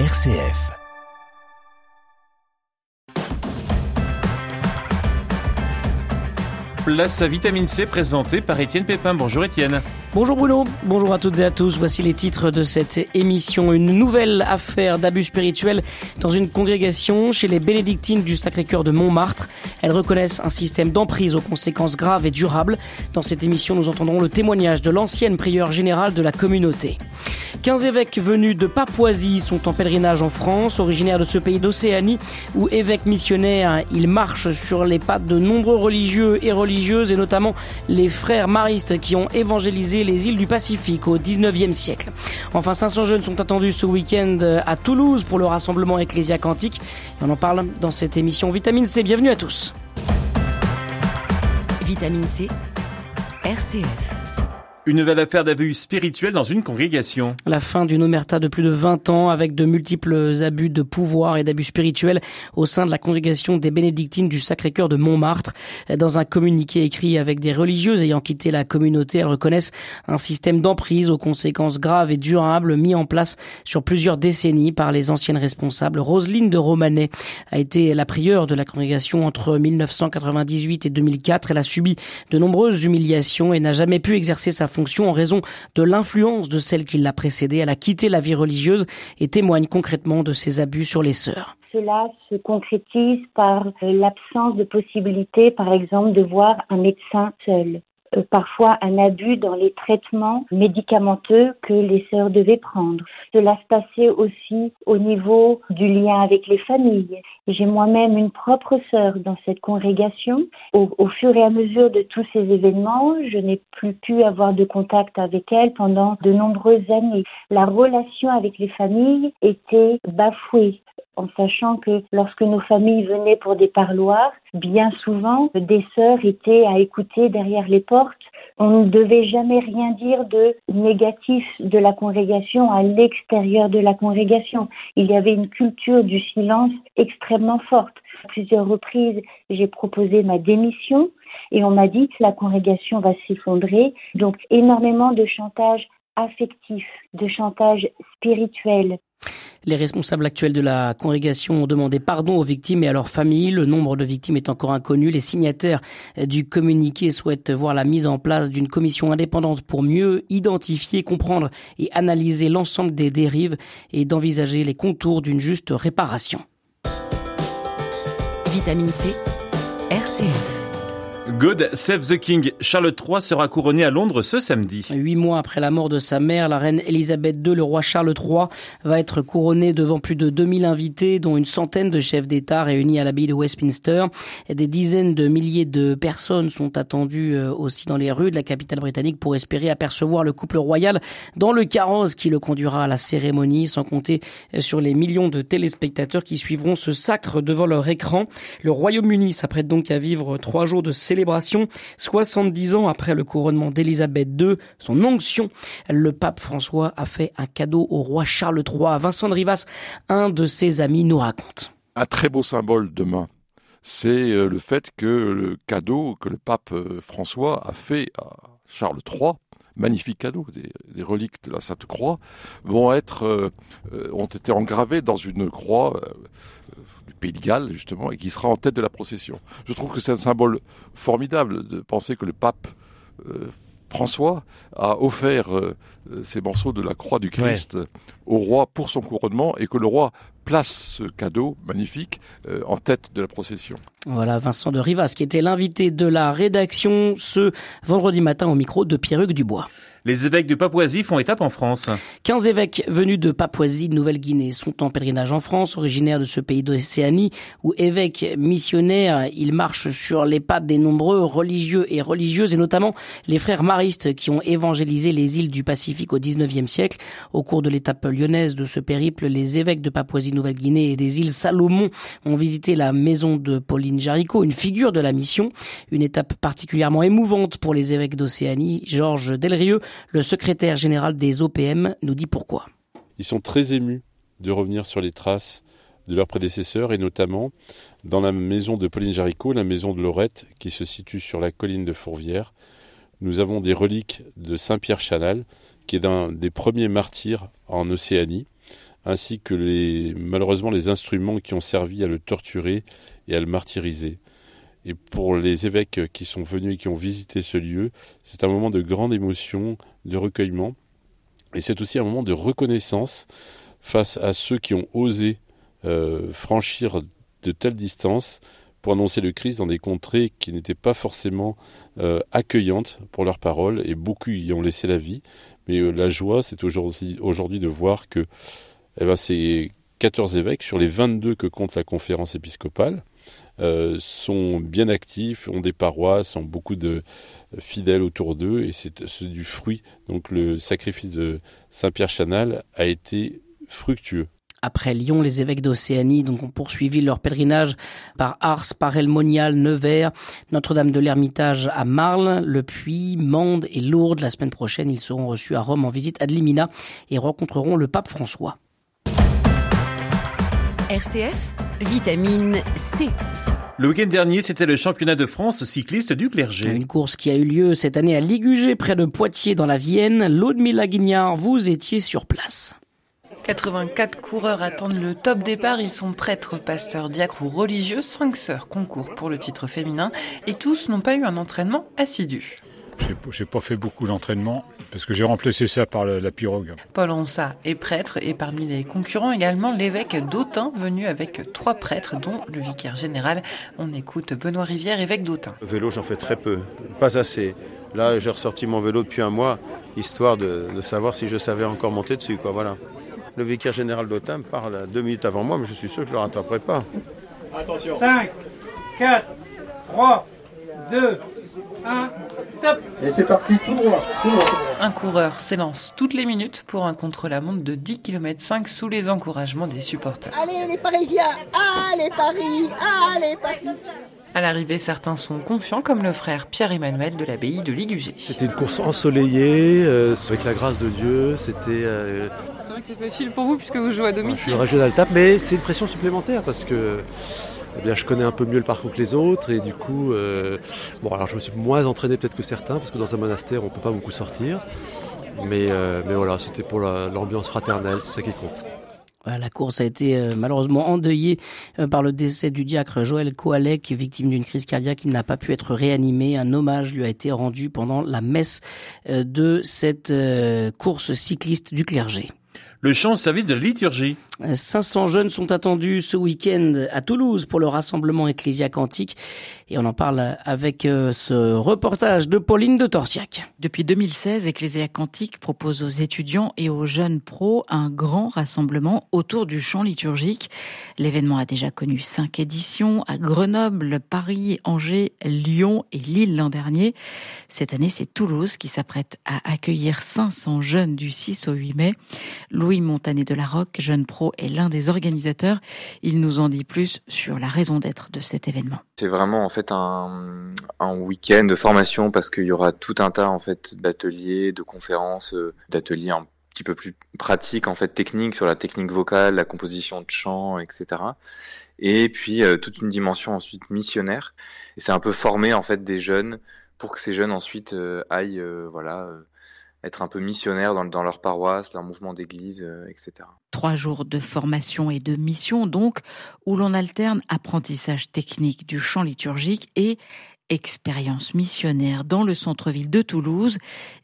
RCF. Place à vitamine C présentée par Étienne Pépin. Bonjour Étienne. Bonjour Bruno, bonjour à toutes et à tous. Voici les titres de cette émission. Une nouvelle affaire d'abus spirituel dans une congrégation chez les bénédictines du Sacré-Cœur de Montmartre. Elles reconnaissent un système d'emprise aux conséquences graves et durables. Dans cette émission, nous entendrons le témoignage de l'ancienne prieure générale de la communauté. 15 évêques venus de Papouasie sont en pèlerinage en France, originaires de ce pays d'Océanie, où évêques missionnaires, ils marchent sur les pattes de nombreux religieux et religieuses, et notamment les frères maristes qui ont évangélisé les îles du Pacifique au 19e siècle. Enfin, 500 jeunes sont attendus ce week-end à Toulouse pour le rassemblement Ecclésia Quantique. on en parle dans cette émission Vitamine C. Bienvenue à tous. Vitamine C, RCF. Une nouvelle affaire d'abus spirituel dans une congrégation. La fin d'une omerta de plus de 20 ans avec de multiples abus de pouvoir et d'abus spirituels au sein de la congrégation des bénédictines du Sacré-Cœur de Montmartre. Dans un communiqué écrit avec des religieuses ayant quitté la communauté, elles reconnaissent un système d'emprise aux conséquences graves et durables mis en place sur plusieurs décennies par les anciennes responsables. Roselyne de Romanet a été la prieure de la congrégation entre 1998 et 2004. Elle a subi de nombreuses humiliations et n'a jamais pu exercer sa fonction en raison de l'influence de celle qui l'a précédée. Elle a quitté la vie religieuse et témoigne concrètement de ses abus sur les sœurs. Cela se concrétise par l'absence de possibilité, par exemple, de voir un médecin seul. Euh, parfois un abus dans les traitements médicamenteux que les sœurs devaient prendre. Cela se passait aussi au niveau du lien avec les familles. J'ai moi-même une propre sœur dans cette congrégation. Au, au, fur et à mesure de tous ces événements, je n'ai plus pu avoir de contact avec elle pendant de nombreuses années. La relation avec les familles était bafouée en sachant que lorsque nos familles venaient pour des parloirs, bien souvent, des sœurs étaient à écouter derrière les portes. On ne devait jamais rien dire de négatif de la congrégation à l'extérieur de la congrégation. Il y avait une culture du silence extrêmement forte. À plusieurs reprises, j'ai proposé ma démission et on m'a dit que la congrégation va s'effondrer. Donc, énormément de chantage affectif, de chantage spirituel, les responsables actuels de la congrégation ont demandé pardon aux victimes et à leurs familles. Le nombre de victimes est encore inconnu. Les signataires du communiqué souhaitent voir la mise en place d'une commission indépendante pour mieux identifier, comprendre et analyser l'ensemble des dérives et d'envisager les contours d'une juste réparation. Vitamine C, RCF. God Save the King. Charles III sera couronné à Londres ce samedi. Huit mois après la mort de sa mère, la reine Elisabeth II, le roi Charles III va être couronné devant plus de 2000 invités, dont une centaine de chefs d'État réunis à l'abbaye de Westminster. Des dizaines de milliers de personnes sont attendues euh, aussi dans les rues de la capitale britannique pour espérer apercevoir le couple royal dans le carrosse qui le conduira à la cérémonie, sans compter sur les millions de téléspectateurs qui suivront ce sacre devant leur écran. Le Royaume-Uni s'apprête donc à vivre trois jours de cérémonie célébration. 70 ans après le couronnement d'Élisabeth II, son onction, le pape François a fait un cadeau au roi Charles III. Vincent de Rivas, un de ses amis, nous raconte. Un très beau symbole demain c'est euh, le fait que le cadeau que le pape euh, François a fait à Charles III, magnifique cadeau, des, reliques de la Sainte Croix, vont être, euh, ont été engravés dans une croix Pays de Galles, justement, et qui sera en tête de la procession. Je trouve que c'est un symbole formidable de penser que le pape euh, François a offert euh, ces morceaux de la croix du Christ au roi pour son couronnement et que le roi place ce cadeau magnifique euh, en tête de la procession. Voilà Vincent de Rivas qui était l'invité de la rédaction ce vendredi matin au micro de Pierruc Dubois. Les évêques de Papouasie font étape en France. 15 évêques venus de Papouasie Nouvelle-Guinée sont en pèlerinage en France, originaires de ce pays d'Océanie, où évêques missionnaires, ils marchent sur les pas des nombreux religieux et religieuses, et notamment les frères maristes qui ont évangélisé les îles du Pacifique au 19e siècle. Au cours de l'étape lyonnaise de ce périple, les évêques de Papouasie-Nouvelle-Guinée et des îles Salomon ont visité la maison de Pauline Jaricot, une figure de la mission, une étape particulièrement émouvante pour les évêques d'Océanie. Georges Delrieux le secrétaire général des OPM nous dit pourquoi. Ils sont très émus de revenir sur les traces de leurs prédécesseurs et notamment dans la maison de Pauline Jaricot, la maison de Lorette qui se situe sur la colline de Fourvière. Nous avons des reliques de Saint-Pierre Chanal qui est un des premiers martyrs en Océanie, ainsi que malheureusement les instruments qui ont servi à le torturer et à le martyriser. Et pour les évêques qui sont venus et qui ont visité ce lieu, c'est un moment de grande émotion, de recueillement, et c'est aussi un moment de reconnaissance face à ceux qui ont osé euh, franchir de telles distances pour annoncer le Christ dans des contrées qui n'étaient pas forcément euh, accueillantes pour leurs paroles, et beaucoup y ont laissé la vie. Mais euh, la joie, c'est aujourd'hui de voir que eh ben, ces 14 évêques, sur les 22 que compte la conférence épiscopale, euh, sont bien actifs, ont des paroisses, ont beaucoup de fidèles autour d'eux, et c'est du fruit. Donc le sacrifice de Saint-Pierre Chanal a été fructueux. Après Lyon, les évêques d'Océanie donc ont poursuivi leur pèlerinage par Ars, par Elmonial, Nevers, Notre-Dame de l'Ermitage à Marle, Le Puy, Mende et Lourdes. La semaine prochaine, ils seront reçus à Rome en visite à Limina et rencontreront le pape François. RCF, vitamine C. Le week-end dernier, c'était le championnat de France cycliste du clergé. Une course qui a eu lieu cette année à Ligugé, près de Poitiers, dans la Vienne. Laudemila Guignard, vous étiez sur place. 84 coureurs attendent le top départ. Ils sont prêtres, pasteurs, diacres ou religieux. Cinq sœurs concourent pour le titre féminin et tous n'ont pas eu un entraînement assidu. J'ai pas fait beaucoup d'entraînement parce que j'ai remplacé ça par la, pirogue. Paul Ronsa est prêtre et parmi les concurrents également l'évêque d'Autun venu avec trois prêtres dont le vicaire général. On écoute Benoît Rivière, évêque d'Autun. Vélo j'en fais très peu, pas assez. Là j'ai ressorti mon vélo depuis un mois histoire de, savoir si je savais encore monter dessus. Quoi, voilà. Le vicaire général d'Autun parle deux minutes avant moi mais je suis sûr que je ne le rattraperai pas. Attention. 5, 4, 3, 2, 1, top Et c'est parti, tout droit, tout droit. Un coureur s'élance toutes les minutes pour un contre-la-montre de 10 km 5 sous les encouragements des supporters. Allez les Parisiens Allez Paris Allez Paris à l'arrivée, certains sont confiants, comme le frère Pierre-Emmanuel de l'abbaye de Ligugé. C'était une course ensoleillée, euh, avec la grâce de Dieu. C'était. Euh, c'est vrai que c'est facile pour vous puisque vous jouez à domicile. Je suis mais c'est une pression supplémentaire parce que eh bien, je connais un peu mieux le parcours que les autres et du coup, euh, bon, alors je me suis moins entraîné peut-être que certains parce que dans un monastère on ne peut pas beaucoup sortir, mais, euh, mais voilà, c'était pour l'ambiance fraternelle, c'est ça qui compte. la course a été euh, malheureusement endeuillée par le décès du diacre Joël Koalek, victime d'une crise cardiaque. Il n'a pas pu être réanimé. Un hommage lui a été rendu pendant la messe de cette course cycliste du clergé. Le chant au service de la liturgie. 500 jeunes sont attendus ce week-end à Toulouse pour le rassemblement ecclésiacantique et on en parle avec euh, ce reportage de Pauline de Torsiac. Depuis 2016, Ecclésia Quantique propose aux étudiants et aux jeunes pros un grand rassemblement autour du chant liturgique. L'événement a déjà connu cinq éditions à Grenoble, Paris, Angers, Lyon et Lille l'an dernier. Cette année, c'est Toulouse qui s'apprête à accueillir 500 jeunes du 6 au 8 mai. Louis Montanet de la Roque, jeune pro est l'un des organisateurs. Il nous en dit plus sur la raison d'être de cet événement. C'est vraiment en fait un, week-end de formation parce qu'il y aura tout un tas en fait d'ateliers, de conférences, euh, d'ateliers un petit peu plus pratiques en fait techniques sur la technique vocale, la composition de chant, etc. Et puis euh, toute une dimension ensuite missionnaire. Et c'est un peu former en fait des jeunes pour que ces jeunes ensuite euh, aillent voilà être un peu missionnaires dans, leur paroisse, leur mouvement d'église, euh, etc. Trois jours de formation et de mission donc, où l'on alterne apprentissage technique du chant liturgique et expérience missionnaire dans le centre-ville de Toulouse.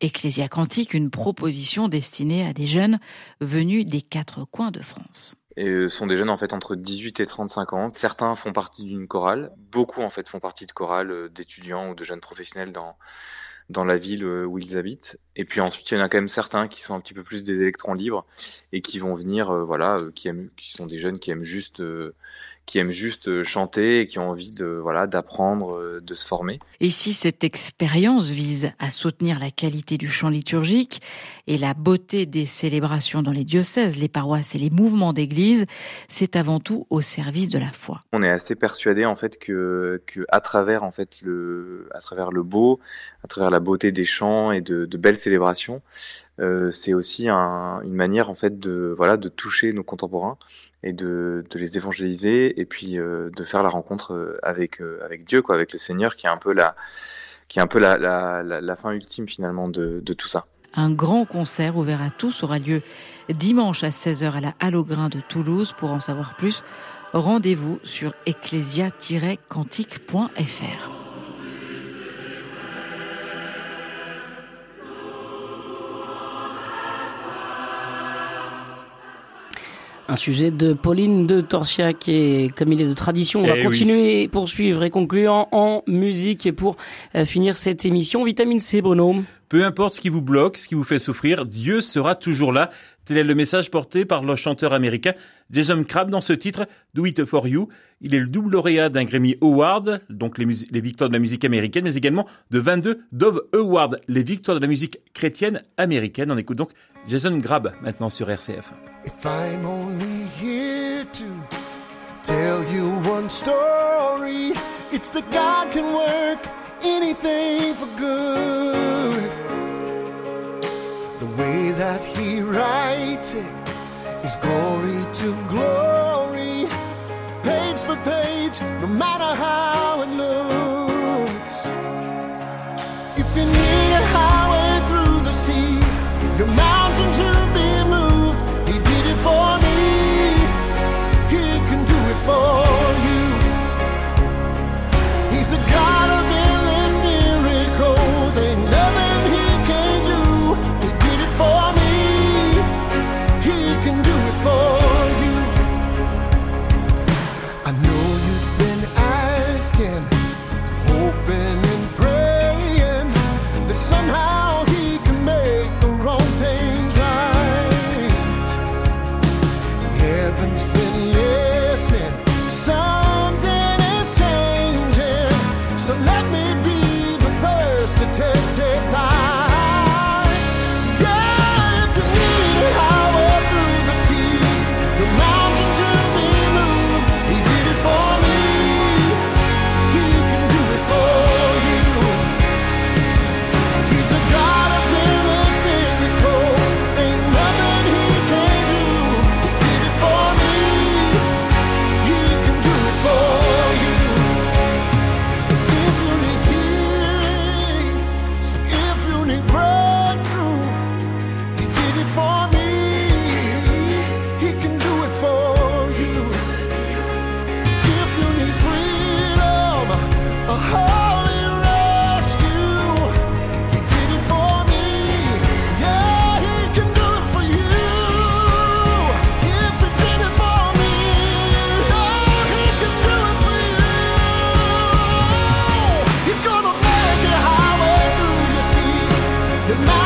Ecclésia Quantique, une proposition destinée à des jeunes venus des quatre coins de France. Et ce sont des jeunes en fait entre 18 et 35 ans. Certains font partie d'une chorale, beaucoup en fait font partie de chorales euh, d'étudiants ou de jeunes professionnels dans dans la ville euh, où ils habitent. Et puis ensuite, il y en a quand même certains qui sont un petit peu plus des électrons libres et qui vont venir, euh, voilà, euh, qui aiment, qui sont des jeunes qui aiment juste qui aiment juste euh, chanter et qui ont envie de voilà d'apprendre, euh, de se former. Et si cette expérience vise à soutenir la qualité du chant liturgique et la beauté des célébrations dans les diocèses, les paroisses et les mouvements d'église, c'est avant tout au service de la foi. On est assez persuadé en fait que, que à travers en fait le à travers le beau, à travers la beauté des chants et de, de belles célébrations, euh, c'est aussi un, une manière en fait de voilà de toucher nos contemporains et de, les évangéliser et puis euh, de faire la rencontre euh, avec euh, avec Dieu quoi avec le Seigneur qui est un peu la qui est un peu la, fin ultime finalement de, de tout ça. Un grand concert ouvert à tous aura lieu dimanche à 16h à la Halograin de Toulouse. Pour en savoir plus, rendez-vous sur ecclesia-cantique.fr. Un sujet de Pauline de Torsiac et comme il est de tradition, on va Eh continuer, poursuivre et conclure en musique et pour euh, finir cette émission, vitamine C Bruno. Peu importe ce qui vous bloque, ce qui vous fait souffrir, Dieu sera toujours là. Tel est le message porté par le chanteur américain Jason Crabb dans ce titre, Do It For You. Il est le double lauréat d'un Grammy Award, donc les, victoires de la musique américaine, mais également de 22 Dove Awards, les victoires de la musique chrétienne américaine. On écoute donc Jason Crabb maintenant sur RCF. If I'm only here to tell you one story, it's that God can work anything for good. The way that He is glory to glory, page for page, no matter how The